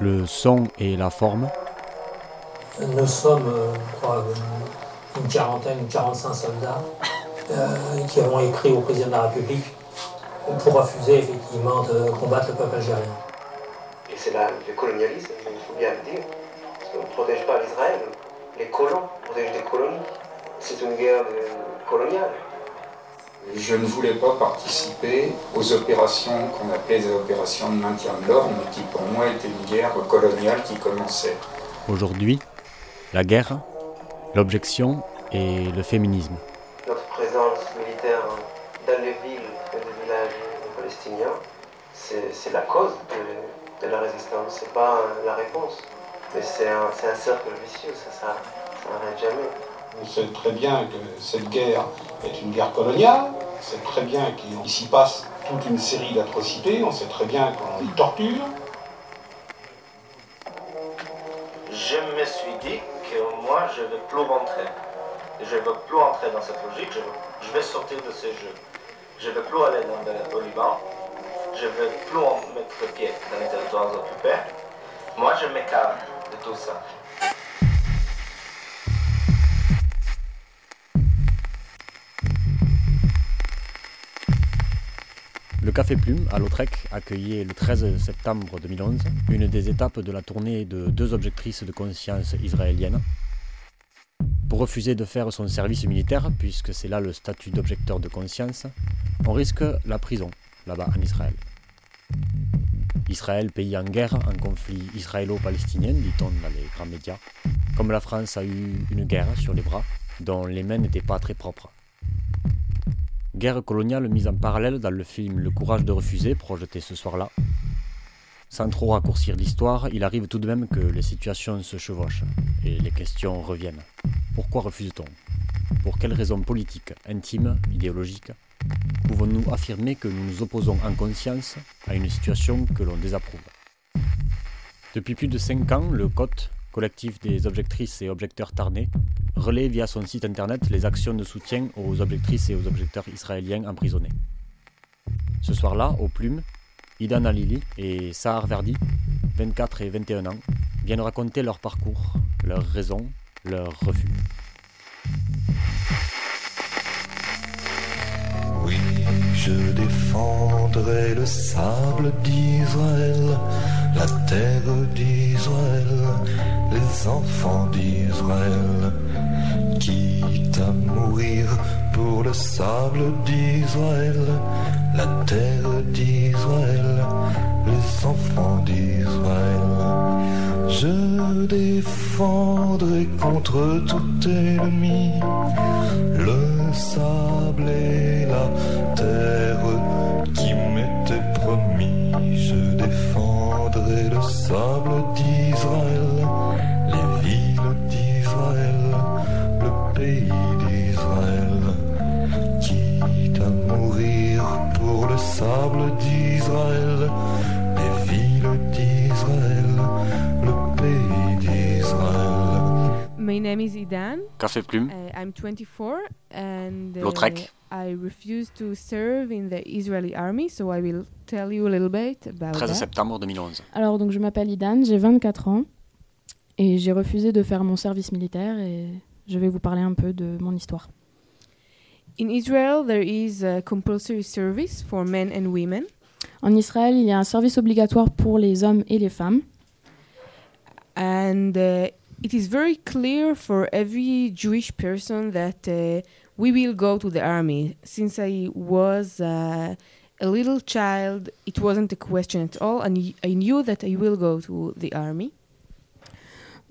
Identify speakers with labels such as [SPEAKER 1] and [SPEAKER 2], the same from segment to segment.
[SPEAKER 1] Le son et la forme.
[SPEAKER 2] Nous sommes, euh, je crois, une quarantaine, une 45 soldats euh, qui avons écrit au président de la République pour refuser effectivement de combattre le peuple algérien.
[SPEAKER 3] Et c'est le colonialisme, il faut bien le dire. Parce qu'on ne protège pas l'Israël. Les colons protègent des colonies. C'est une guerre coloniale.
[SPEAKER 4] Je ne voulais pas participer aux opérations qu'on appelait les opérations de maintien de l'ordre, mais qui pour moi étaient une guerre coloniale qui commençait.
[SPEAKER 1] Aujourd'hui, la guerre, l'objection et le féminisme.
[SPEAKER 3] Notre présence militaire dans les villes et les villages palestiniens, c'est la cause de, de la résistance, c'est pas la réponse. Mais c'est un, un, cercle vicieux, ça n'arrête jamais.
[SPEAKER 5] On sait très bien que cette guerre est une guerre coloniale, on sait très bien qu'il s'y passe toute une série d'atrocités, on sait très bien qu'on y torture.
[SPEAKER 6] Je me suis dit que moi, je ne veux plus rentrer. Je ne veux plus entrer dans cette logique, je, vais sortir de ce jeu. Je ne veux plus aller dans le, Liban, je ne veux plus mettre pied dans les territoires occupés. Moi, je m'écarte de tout ça.
[SPEAKER 1] Le Café Plume à Lautrec accueillait le 13 septembre 2011 une des étapes de la tournée de deux objectrices de conscience israéliennes. Pour refuser de faire son service militaire, puisque c'est là le statut d'objecteur de conscience, on risque la prison là-bas en Israël. Israël, pays en guerre, en conflit israélo-palestinien, dit-on dans les grands médias, comme la France a eu une guerre sur les bras, dont les mains n'étaient pas très propres. Guerre coloniale mise en parallèle dans le film Le courage de refuser, projeté ce soir-là. Sans trop raccourcir l'histoire, il arrive tout de même que les situations se chevauchent et les questions reviennent. Pourquoi refuse-t-on? Pour quelles raisons politiques, intimes, idéologiques? Pouvons-nous affirmer que nous nous opposons en conscience à une situation que l'on désapprouve? Depuis plus de cinq ans, le COT, collectif des objectrices et objecteurs tarnais, relaie via son site internet les actions de soutien aux objectrices et aux objecteurs israéliens emprisonnés. Ce soir-là, aux plumes, Idan Alili et Sahar Verdi, 24 et 21 ans, viennent raconter leur parcours, leurs raisons, leurs refus.
[SPEAKER 7] Oui, je défendrai le sable d'Israël, la terre enfants d'Israël, quitte à mourir pour le sable d'Israël, la terre d'Israël, les enfants d'Israël. Je défendrai contre tout ennemi le sable et la terre qui m'étaient promis. Je défendrai le sable d'Israël,
[SPEAKER 8] name is Idan.
[SPEAKER 1] Café Plume,
[SPEAKER 8] Uh, I'm 24 and uh,
[SPEAKER 1] Lautrec.
[SPEAKER 8] I refuse to serve in the Israeli army, so I will tell you a little bit about
[SPEAKER 1] 13
[SPEAKER 8] that.
[SPEAKER 1] septembre 2011.
[SPEAKER 9] Alors donc je m'appelle Idan, j'ai 24 ans et j'ai refusé de faire mon service militaire et je vais vous parler un peu de mon histoire.
[SPEAKER 8] In Israel, there is a compulsory service for men and women,
[SPEAKER 9] En Israël, il y a un service obligatoire pour les hommes et les femmes
[SPEAKER 8] and uh, it is very clear for every Jewish person that uh, we will go to the army. Since I was uh, a little child, it wasn't a question at all, and I knew that I will go to the army.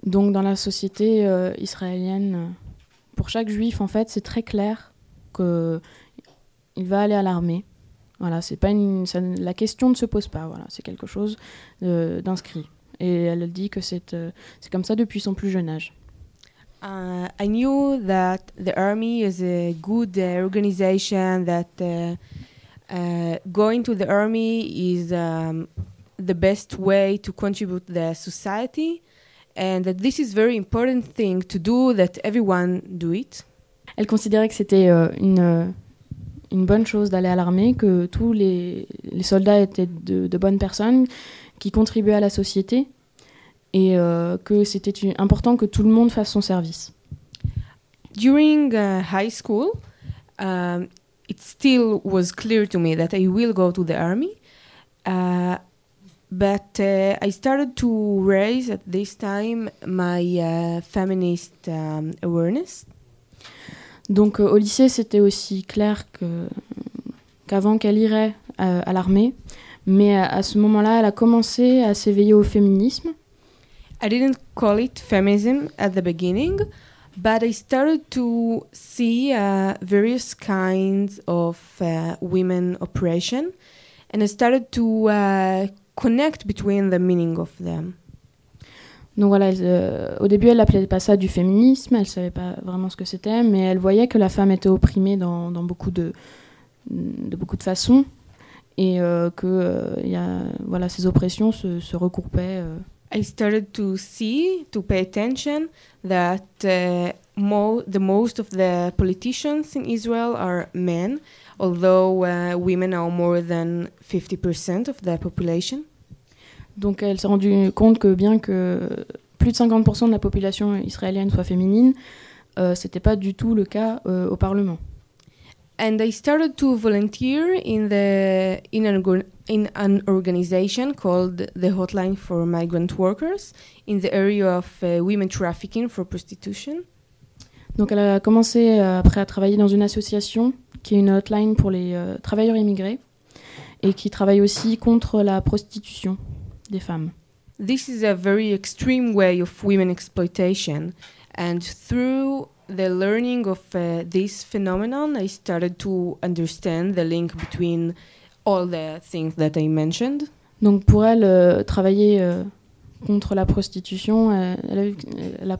[SPEAKER 9] Donc dans la société euh, israélienne, pour chaque juif en fait, c'est très clair que il va aller à l'armée. Voilà, c'est pas une, ça- la question ne se pose pas. Voilà, c'est quelque chose euh, d'inscrit. Et elle dit que c'est euh, c'est comme ça depuis son plus jeune âge.
[SPEAKER 8] Uh, I knew that the army is a good uh, organization. That uh, uh, going to the army is um, the best way to contribute the society, and that this is very important thing to do. That everyone do it.
[SPEAKER 9] Elle considérait que c'était euh, une, une bonne chose d'aller à l'armée, que tous les, les soldats étaient de, de bonnes personnes, qui contribuait à la société et euh, que c'était important que tout le monde fasse son service.
[SPEAKER 8] During uh, high school, um, it still was clear to me that I will go to the army. Uh, but uh, I started to raise at this time my uh, feminist um, awareness.
[SPEAKER 9] Donc euh, au lycée, c'était aussi clair que qu'avant qu'elle irait euh, à l'armée, mais à, à ce moment-là, elle a commencé à s'éveiller au féminisme.
[SPEAKER 8] I didn't call it feminism at the beginning, but I started to see uh, various kinds of uh, women oppression, and I started to uh, connect between the meaning of them.
[SPEAKER 9] Donc voilà, elle, euh, au début, elle appelait pas ça du féminisme, elle savait pas vraiment ce que c'était, mais elle voyait que la femme était opprimée dans, dans beaucoup de, de beaucoup de façons et euh, que euh, y a, voilà, ces oppressions se, se regroupaient. euh.
[SPEAKER 8] I started to see, to pay attention that uh, mo- the most of the politicians in Israel are men, although uh, women are more than 50% of the population.
[SPEAKER 9] Donc elle s'est rendue compte que bien que plus de 50% de la population israélienne soit féminine, euh, c'était pas du tout le cas euh, au Parlement.
[SPEAKER 8] And I started to volunteer in the in an in an organization called the Hotline for Migrant Workers in the area of uh, women trafficking for prostitution.
[SPEAKER 9] Donc elle a commencé euh, après à travailler dans une association qui est une hotline pour les euh, travailleurs immigrés et qui travaille aussi contre la prostitution des femmes.
[SPEAKER 8] This is a very extreme way of women exploitation, and through the learning of uh, this phenomenon, I started to understand the link between all the things that I mentioned.
[SPEAKER 9] Donc pour elle, euh, travailler euh, contre la prostitution, euh, elle, a elle a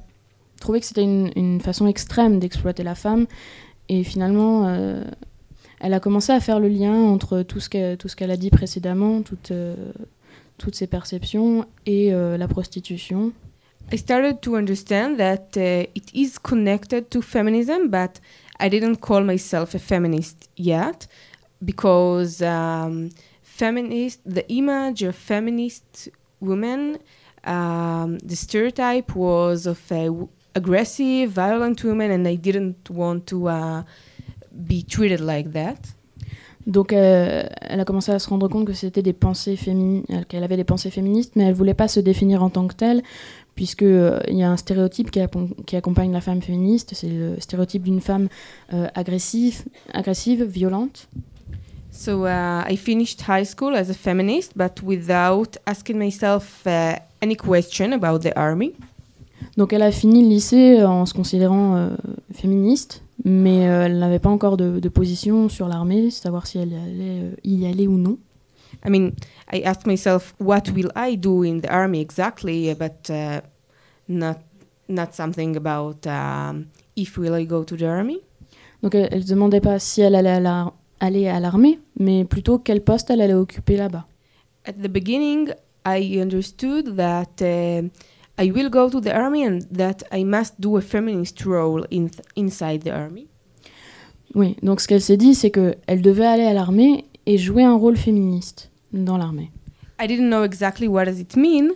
[SPEAKER 9] trouvé que c'était une, une façon extrême d'exploiter la femme. Et finalement, euh, elle a commencé à faire le lien entre tout ce qu'elle qu'elle a dit précédemment, toutes, euh, toutes ses perceptions, et la prostitution.
[SPEAKER 8] I started to understand that uh, it is connected to feminism, but I didn't call myself a feminist yet because um, feminist, the image of feminist women, um, the stereotype was of a w- aggressive, violent women, and I didn't want to uh, be treated like that.
[SPEAKER 9] Donc euh, elle a commencé à se rendre compte que c'était des pensées féminines, qu'elle avait des pensées féministes, mais elle voulait pas se définir en tant que telle, puisque euh, y a un stéréotype qui, accompagne la femme féministe, c'est le stéréotype d'une femme euh, agressive, agressive, violente.
[SPEAKER 8] So uh, I finished high school as a feminist, but without asking myself uh, any question about the army.
[SPEAKER 9] Donc elle a fini le lycée en se considérant euh, féministe, mais euh, elle n'avait pas encore de, de position sur l'armée, savoir si elle allait euh, y aller ou non.
[SPEAKER 8] I mean, I asked myself, what will I do in the army exactly, but uh, not not something about um, if will I go to the army.
[SPEAKER 9] Donc elle, elle se demandait pas si elle allait à la- aller à l'armée, mais plutôt quel poste elle allait occuper là-bas.
[SPEAKER 8] At the beginning, I understood that uh, I will go to the army and that I must do a feminist role in inside the army.
[SPEAKER 9] Oui, donc ce qu'elle s'est dit, c'est qu'elle devait aller à l'armée et jouer un rôle féministe dans l'armée.
[SPEAKER 8] I didn't know exactly what does it mean,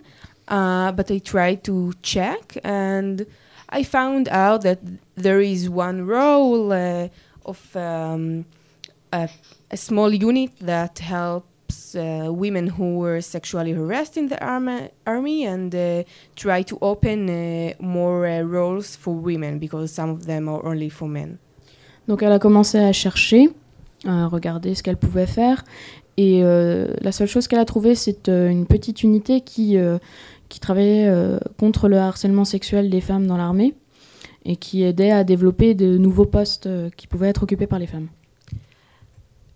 [SPEAKER 8] uh, but I tried to check, and I found out that there is one role uh, of um, a, a small unit that helps uh, women who were sexually harassed in the army, army and uh, try to open uh, more uh, roles for women because some of them are only for men.
[SPEAKER 9] Donc elle a commencé à chercher, regarder ce qu'elle pouvait faire, et euh, la seule chose qu'elle a trouvée, c'est euh, une petite unité qui, euh, qui travaillait contre le harcèlement sexuel des femmes dans l'armée et qui aidait à développer de nouveaux postes qui pouvaient être occupés par les femmes.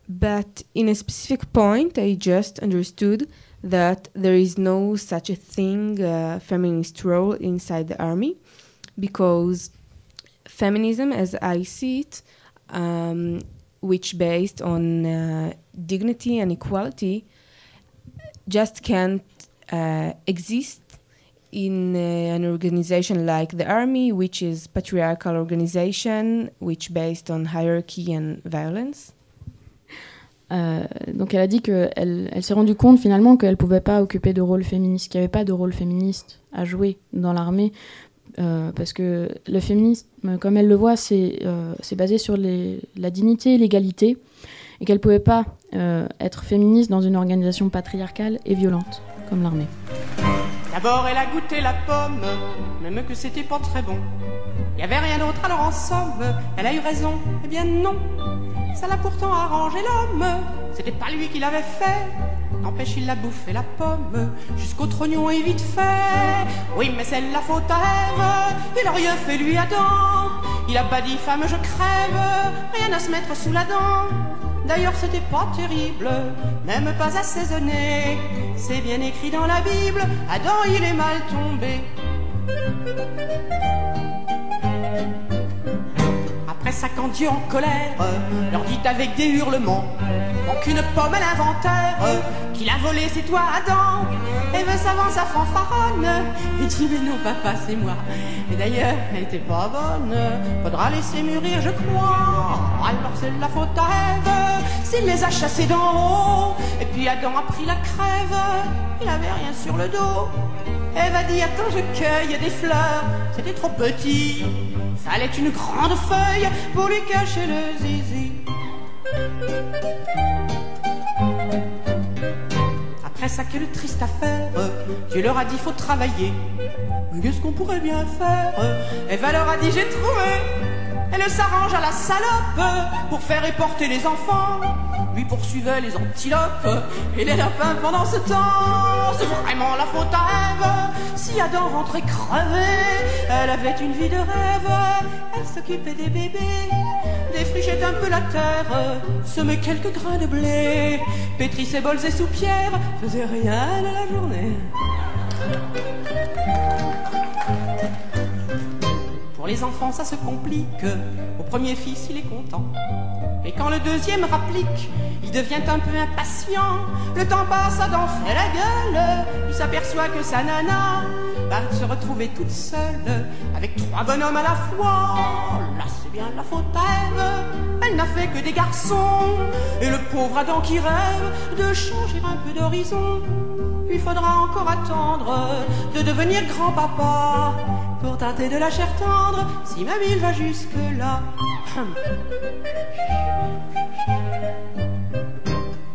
[SPEAKER 8] But in a specific point, I just understood that there is no such a thing, uh, feminist role inside the army, because feminism, as I see it, um, which based on uh, dignity and equality, just can't uh, exist in uh, an organization like the army, which is patriarchal organization, which based on hierarchy and violence.
[SPEAKER 9] Euh, donc elle a dit qu'elle elle, s'est rendue compte finalement qu'elle pouvait pas occuper de rôle féministe, qu'il n'y avait pas de rôle féministe à jouer dans l'armée, euh, parce que le féminisme, comme elle le voit, c'est euh, basé sur la dignité et l'égalité, et qu'elle pouvait pas être féministe dans une organisation patriarcale et violente comme l'armée.
[SPEAKER 10] D'abord elle a goûté la pomme, même que c'était pas très bon. Il y avait rien d'autre alors en somme, elle a eu raison, eh bien non. Ça l'a pourtant arrangé l'homme, c'était pas lui qui l'avait fait. N'empêche, il l'a bouffé la pomme, jusqu'au trognon et vite fait. Oui, mais c'est la faute à Ève, il aurait fait lui Adam. Il a pas dit femme, je crève, rien à se mettre sous la dent. D'ailleurs, c'était pas terrible, même pas assaisonné. C'est bien écrit dans la Bible, Adam il est mal tombé. Après ça, quand Dieu en colère leur dit avec des hurlements Qu'une pomme à l'inventaire qu'il a volé, c'est toi, Adam. Eve s'avance à fanfaronne et dit Mais non, papa, c'est moi. Et d'ailleurs, elle était pas bonne. Faudra laisser mûrir, je crois. Alors c'est la faute à Eve s'il les a chassés d'en haut. Et puis Adam a pris la crève, il avait rien sur le dos. Eve a dit Attends, je cueille des fleurs, c'était trop petit. Fallait une grande feuille pour lui cacher le zizi. Après ça, quelle triste affaire. Dieu leur a dit faut travailler. Qu'est-ce qu'on pourrait bien faire Eva leur a dit j'ai trouvé elle s'arrange à la salope pour faire éporter les enfants. Lui poursuivait les antilopes et les lapins pendant ce temps. C'est vraiment la faute à Ève. Si Adam rentrait crevé, elle avait une vie de rêve. Elle s'occupait des bébés, défrichait un peu la terre, semait quelques grains de blé, pétrit ses bols et soupières, faisait rien de la journée. Pour les enfants, ça se complique. Au premier fils, il est content. Et quand le deuxième rapplique, il devient un peu impatient. Le temps passe, Adam fait la gueule. Il s'aperçoit que sa nana va se retrouver toute seule avec trois bonhommes à la fois. Là, c'est bien la faute à Elle n'a fait que des garçons. Et le pauvre Adam qui rêve de changer un peu d'horizon. Il faudra encore attendre de devenir grand-papa pour tâter de la chair tendre si ma ville va jusque-là.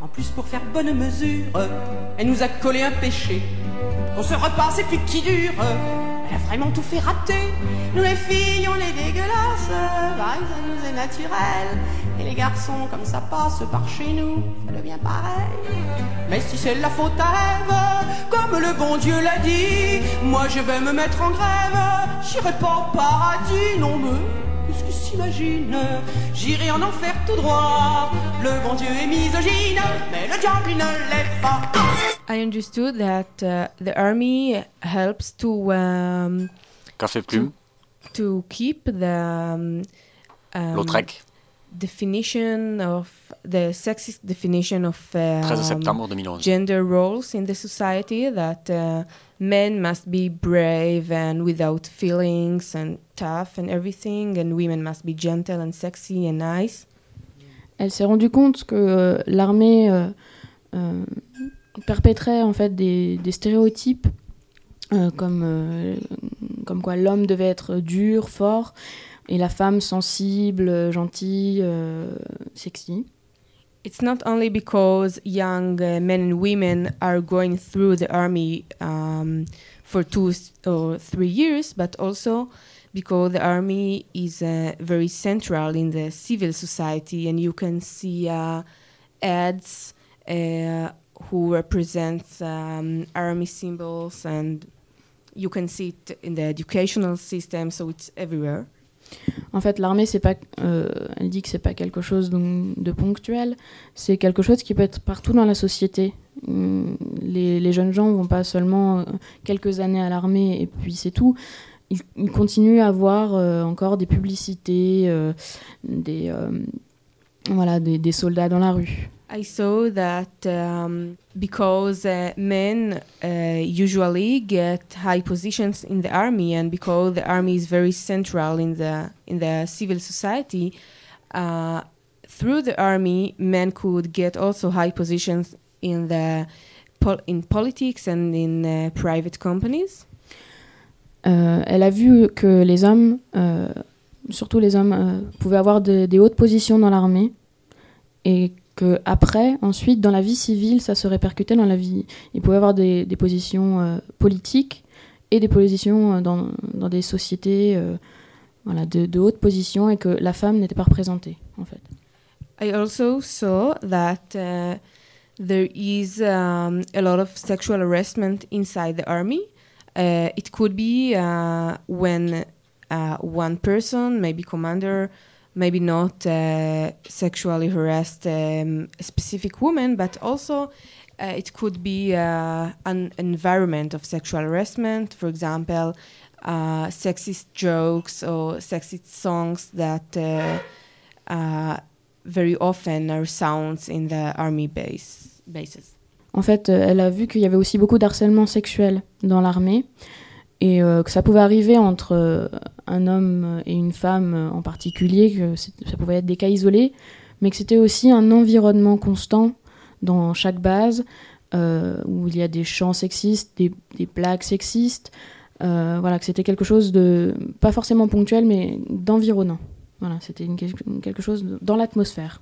[SPEAKER 10] En plus, pour faire bonne mesure, elle nous a collé un péché. On se repas, c'est plus qui dure? Elle a vraiment tout fait rater. Nous les filles, on est dégueulasses. Bah, ça nous est naturel. Et les garçons, comme ça passe par chez nous, ça devient pareil. Mais si c'est la faute à Ève, comme le bon Dieu l'a dit, moi je vais me mettre en grève. J'irai pas au paradis, non me. Qu'est-ce qu'il s'imagine? J'irai en enfer tout droit. Le bon Dieu est misogyne, mais le diable il ne l'est pas.
[SPEAKER 8] I understood that uh, the army helps to um,
[SPEAKER 1] Café Plume.
[SPEAKER 8] To, to keep the um, um,
[SPEAKER 1] Lautrec.
[SPEAKER 8] Definition of the sexist definition of um, gender roles in the society that uh, men must be brave and without feelings and tough and everything and women must be gentle and sexy and nice.
[SPEAKER 9] Elle s'est rendue compte que euh, l'armée euh, euh, perpétrait en fait des, des stéréotypes euh, comme euh, comme quoi l'homme devait être dur, fort et la femme sensible, gentille, euh, sexy.
[SPEAKER 8] It's not only because young uh, men and women are going through the army um, for two or three years, but also because the army is uh, very central in the civil society, and you can see uh, ads uh, who represent um, army symbols, and you can see it in the educational system, so it's everywhere.
[SPEAKER 9] En fait, l'armée, c'est pas, euh, elle dit que c'est pas quelque chose de ponctuel, c'est quelque chose qui peut être partout dans la société. Hum, les, jeunes gens vont pas seulement euh, quelques années à l'armée et puis c'est tout. Ils, continuent à voir euh, encore des publicités, des, voilà, des soldats dans la rue.
[SPEAKER 8] I saw that um, because uh, men uh, usually get high positions in the army, and because the army is very central in the in the civil society, uh, through the army, men could get also high positions in the pol- in politics and in uh, private companies.
[SPEAKER 9] Euh, elle a vu que les hommes, euh, surtout les hommes, euh, pouvaient avoir de- des hautes positions dans l'armée et après, ensuite, dans la vie civile, ça se répercutait dans la vie. Ils pouvaient avoir des, des positions euh, politiques et des positions euh, dans, dans des sociétés euh, voilà, de, de haute position et que la femme n'était pas représentée, en fait.
[SPEAKER 8] I also saw that uh, there is um, a lot of sexual harassment inside the army. Uh, it could be uh, when uh, one person, maybe commander, maybe not uh, sexually harassed um, specific woman, but also uh, it could be uh, an environment of sexual harassment. For example, uh, sexist jokes or sexist songs that uh, uh, very often are sounds in the army base bases.
[SPEAKER 9] En fait, euh, elle a vu qu'il y avait aussi beaucoup d'harcèlement sexuel dans l'armée et euh, que ça pouvait arriver entre euh, un homme et une femme euh, en particulier, que ça pouvait être des cas isolés, mais que c'était aussi un environnement constant dans chaque base où il y a des chants sexistes, des, des blagues sexistes, voilà, que c'était quelque chose de pas forcément ponctuel, mais d'environnant. Voilà, c'était quelque chose dans l'atmosphère.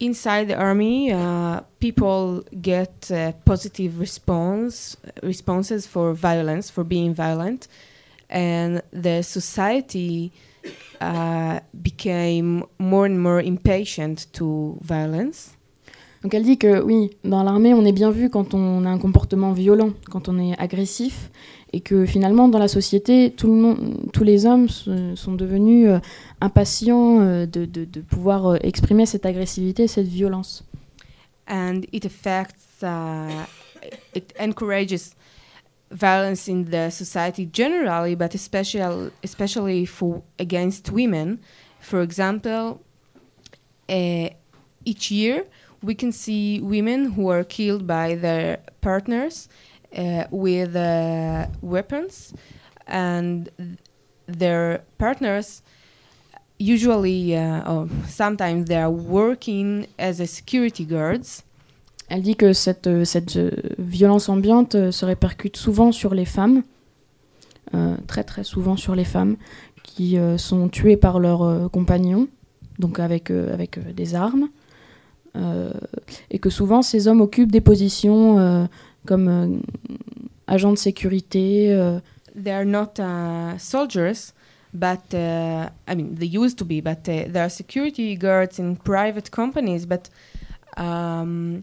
[SPEAKER 8] Inside the army, uh, people get uh, positive response responses for violence, for being violent, and the society uh, became more and more impatient to violence.
[SPEAKER 9] Donc elle dit que oui, dans l'armée, on est bien vu quand on a un comportement violent, quand on est agressif, et que finalement, dans la société, tout le monde, tous les hommes sont devenus euh, impatients euh, de, de- de pouvoir euh, exprimer cette agressivité, cette violence.
[SPEAKER 8] and it affects uh, it encourages violence in the society generally but especially especially for against women for example uh, each year we can see women who are killed by their partners with uh, weapons. And th- their partners usually uh, or sometimes they are working as a security guards.
[SPEAKER 9] Elle dit que cette, euh, cette euh, violence ambiante euh, se répercute souvent sur les femmes, très très souvent sur les femmes, qui sont tuées par leurs compagnons, donc avec, avec des armes, et que souvent ces hommes occupent des positions comme euh, agents de sécurité. euh,
[SPEAKER 8] they are not uh, soldiers, but uh, I mean they used to be, but uh, they are security guards in private companies. But um,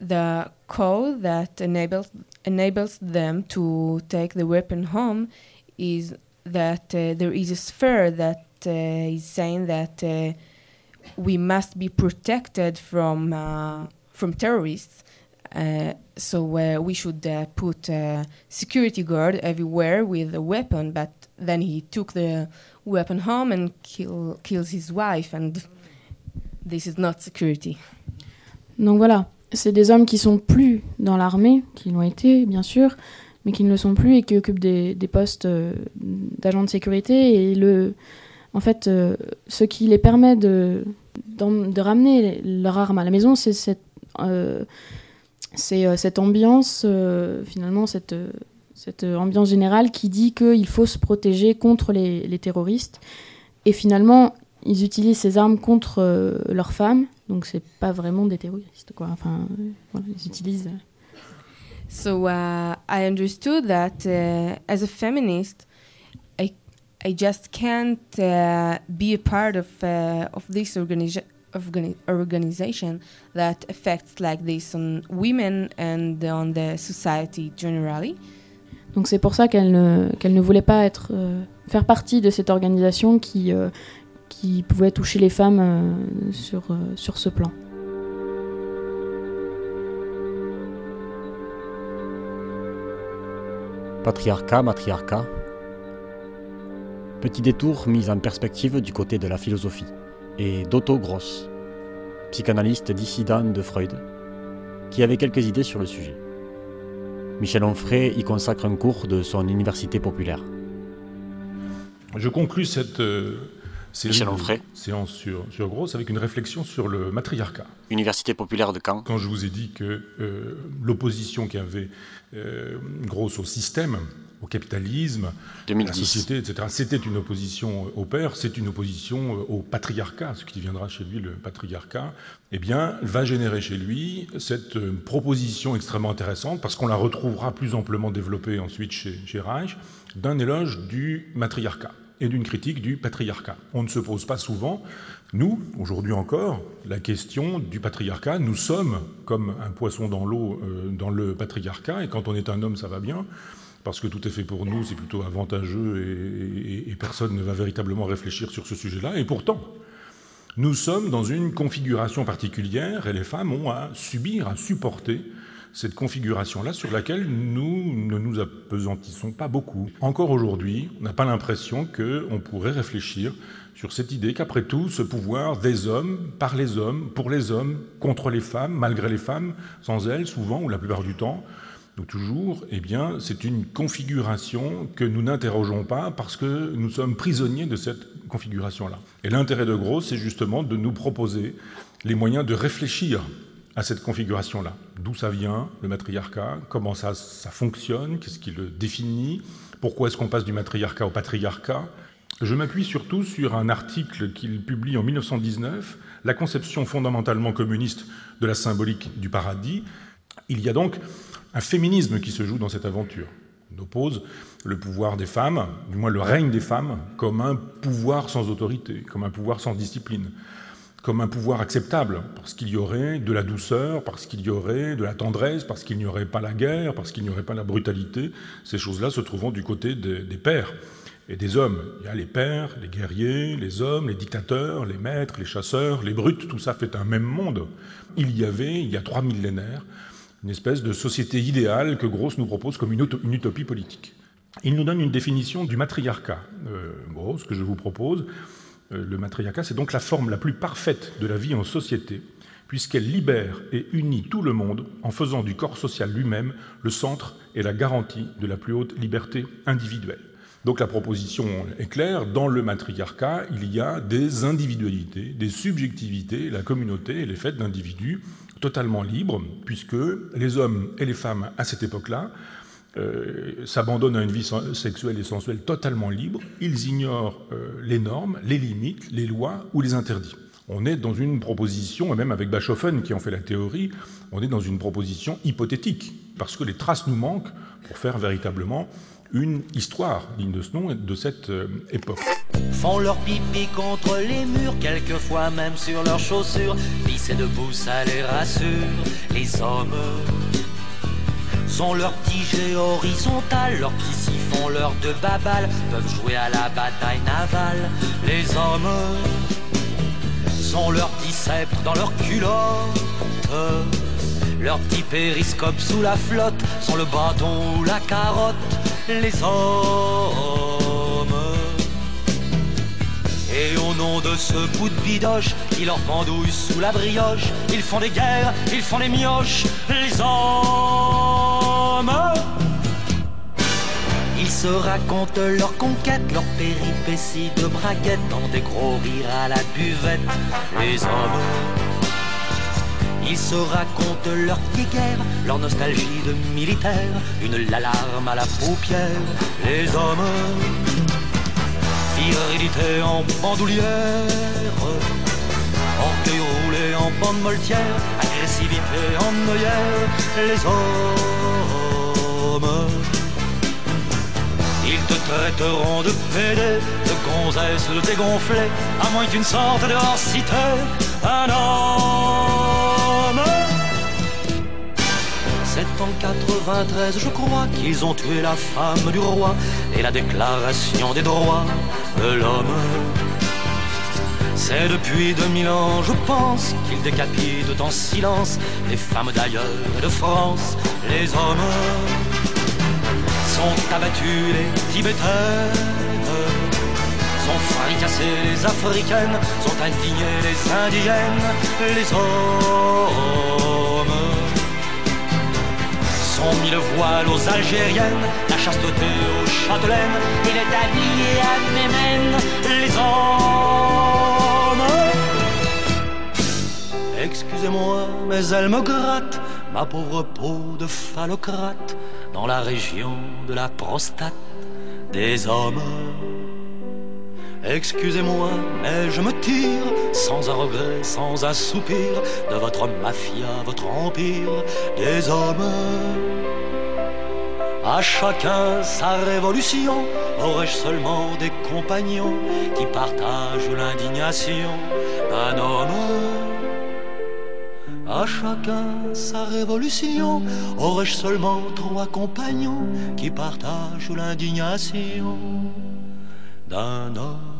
[SPEAKER 8] the code that enables enables them to take the weapon home is that uh, there is a sphere that uh, is saying that uh, we must be protected from uh, from terrorists. Uh, so uh, we should uh, put a security guard everywhere with a weapon. But then he took the weapon home and kill, kills his wife, and this is not security.
[SPEAKER 9] Donc voilà, c'est des hommes qui sont plus dans l'armée, qui l'ont été bien sûr, mais qui ne le sont plus et qui occupent des, des postes euh, d'agents de sécurité. Et le, en fait, euh, ce qui les permet de, de ramener leur arme à la maison, c'est cette, euh, c'est, euh, cette ambiance, euh, finalement, cette, euh, cette ambiance générale qui dit qu'il faut se protéger contre les, les terroristes. Et finalement, ils utilisent ces armes contre leurs femmes, donc c'est pas vraiment des terroristes, quoi. Enfin, voilà, ils utilisent.
[SPEAKER 8] So uh, I understood that uh, as a feminist, I I just can't uh, be a part of uh, of this organiza- organi- organization that affects like this on women and on the society generally.
[SPEAKER 9] Donc c'est pour ça qu'elle ne, qu'elle ne voulait pas être, euh, faire partie de cette organisation qui, euh, qui pouvait toucher les femmes euh, sur, euh, sur ce plan.
[SPEAKER 1] Patriarcat, matriarcat. Petit détour mis en perspective du côté de la philosophie et d'Otto Gross, psychanalyste dissident de Freud, qui avait quelques idées sur le sujet. Michel Onfray y consacre un cours de son université populaire.
[SPEAKER 11] Je conclus cette, euh, séance sur, sur Grosse avec une réflexion sur le matriarcat.
[SPEAKER 1] Université populaire de Caen.
[SPEAKER 11] Quand je vous ai dit que euh, l'opposition qu'avait euh, Grosse au système, au capitalisme,
[SPEAKER 1] 2010.
[SPEAKER 11] à la société, etc., c'était une opposition au père, c'est une opposition euh, au patriarcat, ce qui deviendra chez lui le patriarcat, eh bien, va générer chez lui cette euh, proposition extrêmement intéressante, parce qu'on la retrouvera plus amplement développée ensuite chez, chez Reich, d'un éloge du matriarcat et d'une critique du patriarcat. On ne se pose pas souvent, nous, aujourd'hui encore, la question du patriarcat. Nous sommes comme un poisson dans l'eau euh, dans le patriarcat, et quand on est un homme, ça va bien, parce que tout est fait pour nous, c'est plutôt avantageux, et, personne ne va véritablement réfléchir sur ce sujet-là. Et pourtant, nous sommes dans une configuration particulière, et les femmes ont à subir, à supporter cette configuration-là sur laquelle nous ne nous apesantissons pas beaucoup. Encore aujourd'hui, on n'a pas l'impression qu'on pourrait réfléchir sur cette idée qu'après tout, ce pouvoir des hommes, par les hommes, pour les hommes, contre les femmes, malgré les femmes, sans elles, souvent ou la plupart du temps, ou toujours, eh bien, c'est une configuration que nous n'interrogeons pas parce que nous sommes prisonniers de cette configuration-là. Et l'intérêt de Gros, c'est justement de nous proposer les moyens de réfléchir à cette configuration-là. D'où ça vient, le matriarcat, comment ça, ça fonctionne, qu'est-ce qui le définit, pourquoi est-ce qu'on passe du matriarcat au patriarcat. Je m'appuie surtout sur un article qu'il publie en 1919, La conception fondamentalement communiste de la symbolique du paradis. Il y a donc un féminisme qui se joue dans cette aventure. On oppose le pouvoir des femmes, du moins le règne des femmes, comme un pouvoir sans autorité, comme un pouvoir sans discipline comme un pouvoir acceptable, parce qu'il y aurait de la douceur, parce qu'il y aurait de la tendresse, parce qu'il n'y aurait pas la guerre, parce qu'il n'y aurait pas la brutalité, ces choses-là se trouvant du côté des, des pères et des hommes. Il y a les pères, les guerriers, les hommes, les dictateurs, les maîtres, les chasseurs, les brutes, tout ça fait un même monde. Il y avait, il y a trois millénaires, une espèce de société idéale que Gross nous propose comme une, utopie politique. Il nous donne une définition du matriarcat, euh, Gross, que je vous propose. Euh, le matriarcat, c'est donc la forme la plus parfaite de la vie en société, puisqu'elle libère et unit tout le monde en faisant du corps social lui-même le centre et la garantie de la plus haute liberté individuelle. Donc la proposition est claire, dans le matriarcat, il y a des individualités, des subjectivités, la communauté elle est faite d'individus totalement libres, puisque les hommes et les femmes à cette époque-là euh, s'abandonnent à une vie sexuelle et sensuelle totalement libre, ils ignorent euh, les normes, les limites, les lois ou les interdits. On est dans une proposition, et même avec Bachofen qui en fait la théorie, on est dans une proposition hypothétique, parce que les traces nous manquent pour faire véritablement une histoire digne de ce nom de cette euh, époque.
[SPEAKER 12] Font leur pipi contre les murs, quelquefois même sur leurs chaussures. Pisser debout, ça les rassure. Les hommes sont leurs petits jets horizontales, leurs petits siphons, leurs deux babales, peuvent jouer à la bataille navale. Les hommes sont leurs petits dans leurs culottes. Leurs petits périscopes sous la flotte sont le bâton ou la carotte. Les hommes. Et au nom de ce bout de bidoche qui leur pendouille sous la brioche, ils font des guerres, ils font des mioches, les hommes. Ils se racontent leurs conquêtes, leurs péripéties de braguettes dans des gros rires à la buvette, les hommes. Ils se racontent leurs petites guerres, leur nostalgie de militaire, une l'alarme à la paupière, les hommes. Virilité en bandoulière, orgueil roulé en bande moltière, agressivité en œillère, les hommes. Ils te traiteront de pédé, de gonzesse, de dégonflé, à moins qu'une sorte de hors-cité, un homme. C'est en 93, je crois, qu'ils ont tué la femme du roi et la déclaration des droits l'homme. C'est depuis 2000 ans, je pense, qu'ils décapitent en silence les femmes d'ailleurs et de France, les hommes sont abattus les Tibétaines, sont fricassés les Africaines, sont indignés les Indiennes, les hommes son mille voiles aux Algériennes, la chasteté aux Châtelaines, il est habillé à Mémène, les hommes. Excusez-moi, mais elle me gratte, ma pauvre peau de phallocrate, dans la région de la prostate des hommes. Excusez-moi, mais je me tire, sans un regret, sans un soupir, de votre mafia, votre empire des hommes. À chacun sa révolution, aurais-je seulement des compagnons qui partagent l'indignation d'un homme? À chacun sa révolution, aurais-je seulement trois compagnons qui partagent l'indignation d'un homme?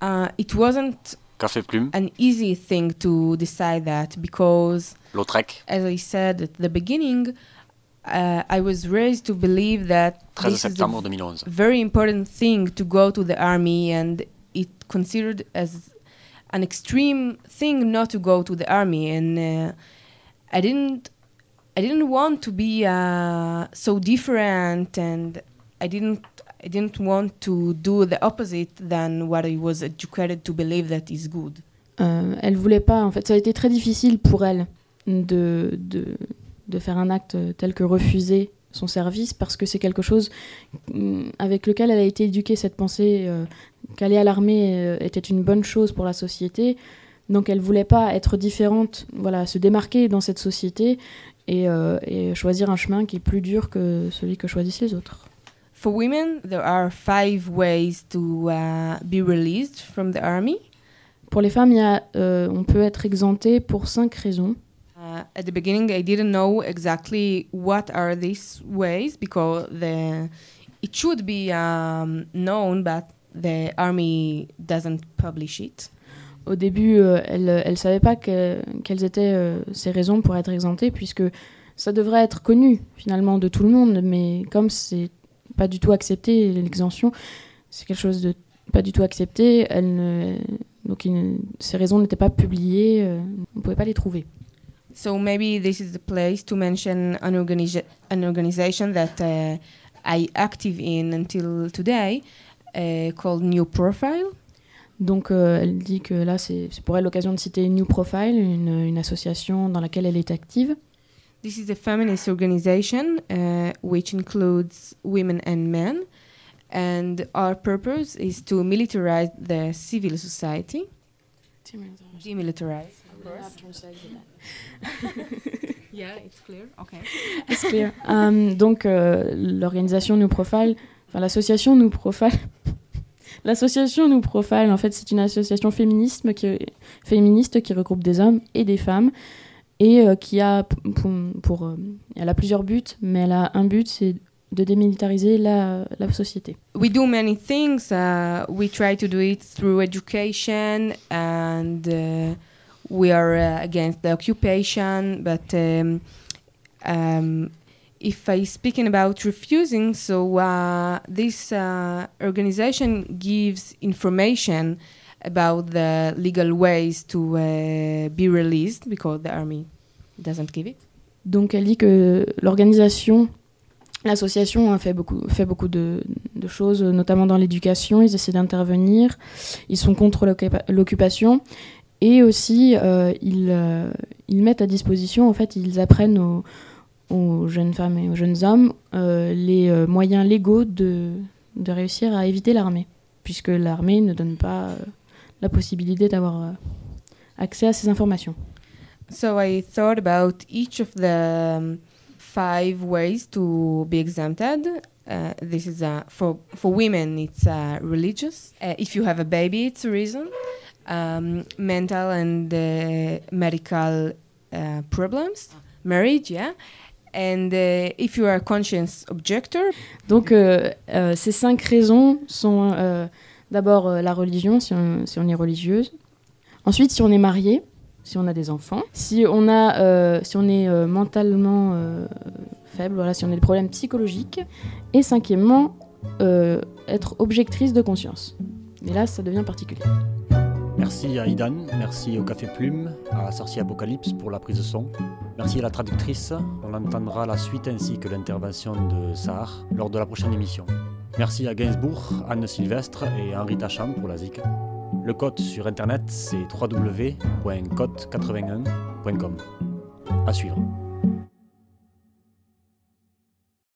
[SPEAKER 8] Uh, it wasn't
[SPEAKER 1] Café Plume,
[SPEAKER 8] an easy thing to decide that because,
[SPEAKER 1] Lautrec,
[SPEAKER 8] as I said at the beginning, uh, I was raised to believe that
[SPEAKER 1] 13
[SPEAKER 8] this is a
[SPEAKER 1] 2011.
[SPEAKER 8] very important thing to go to the army, and it considered as an extreme thing not to go to the army. And uh, I didn't, I didn't want to be uh, so different, and I didn't, I didn't want to do the opposite than what I was educated to believe that is good.
[SPEAKER 9] Euh, elle voulait pas, en fait, ça a été très difficile pour elle de, de, de faire un acte tel que refuser son service parce que c'est quelque chose mm, avec lequel elle a été éduquée, cette pensée euh, qu'aller à l'armée euh, était une bonne chose pour la société. Donc elle voulait pas être différente, voilà, se démarquer dans cette société et, euh, et choisir un chemin qui est plus dur que celui que choisissent les autres.
[SPEAKER 8] For women, there are five ways to uh, be released from the army.
[SPEAKER 9] Pour les femmes, il y a, euh, on peut être exempté pour cinq raisons.
[SPEAKER 8] Uh, at the beginning, I didn't know exactly what are these ways because the it should be um, known, but the army doesn't publish it.
[SPEAKER 9] Au début, euh, elle ne savait pas que- quelles étaient euh, ces raisons pour être exemptée, puisque ça devrait être connu finalement de tout le monde, mais comme c'est pas du tout accepté, l'exemption, c'est quelque chose de pas du tout accepté, elle ne- donc il ne- ces raisons n'étaient pas publiées, euh, on ne pouvait pas les trouver.
[SPEAKER 8] So maybe this is the place to mention an, organization that uh, I active in until today, uh, called New Profile.
[SPEAKER 9] Donc euh, elle dit que là, c'est c'est pour elle l'occasion de citer New Profile, une, une association dans laquelle elle est active.
[SPEAKER 8] This is a feminist organization uh, which includes women and men, and our purpose is to militarize the civil society. Demilitarize. Of course. yeah, it's clear. Okay.
[SPEAKER 9] It's clear. Um, donc euh, l'organisation New Profile, enfin l'association New Profile, l'association New Profile, en fait, c'est une association féminisme qui, féministe qui regroupe des hommes et des femmes et euh, qui a pour, pour, euh, elle a plusieurs buts, mais elle a un but, c'est de démilitariser la, la société.
[SPEAKER 8] We do many things. Uh, we try to do it through education, and uh, we are uh, against the occupation. But um, um, if I speaking about refusing, so uh, this uh, organization gives information about the legal ways to uh, be released because the army doesn't give it.
[SPEAKER 9] Donc elle dit que l'organisation, l'association a fait beaucoup, fait beaucoup de, choses, notamment dans l'éducation. Ils essaient d'intervenir. Ils sont contre l'occupa- l'occupation. Et aussi, euh, ils, euh, ils mettent à disposition, en fait, ils apprennent aux, jeunes femmes et aux jeunes hommes euh, les moyens légaux de, réussir à éviter l'armée. Puisque l'armée ne donne pas la possibilité d'avoir euh, accès à ces informations.
[SPEAKER 8] So I thought about each of the um, five ways to be exempted. Uh, this is uh, for for women. It's uh, religious. Uh, if you have a baby, it's a reason. Um, mental and uh, medical uh, problems. Marriage, yeah. And uh, if you are a conscience objector,
[SPEAKER 9] Donc euh, euh, ces cinq raisons sont d'abord euh, la religion, si on, est religieuse. Ensuite, si on est marié, si on a des enfants. Si on, euh, est euh, mentalement faible, voilà, si on a des problèmes psychologiques. Et cinquièmement, être objectrice de conscience. Et là, ça devient particulier.
[SPEAKER 1] Merci. Merci à Idan, merci au Café Plume, à Sorcier Apocalypse pour la prise de son. Merci à la traductrice, on entendra la suite ainsi que l'intervention de Sahar lors de la prochaine émission. Merci à Gainsbourg, Anne Sylvestre et Henri Tacham pour la ZIC. Le code sur internet c'est www.code81.com. À suivre.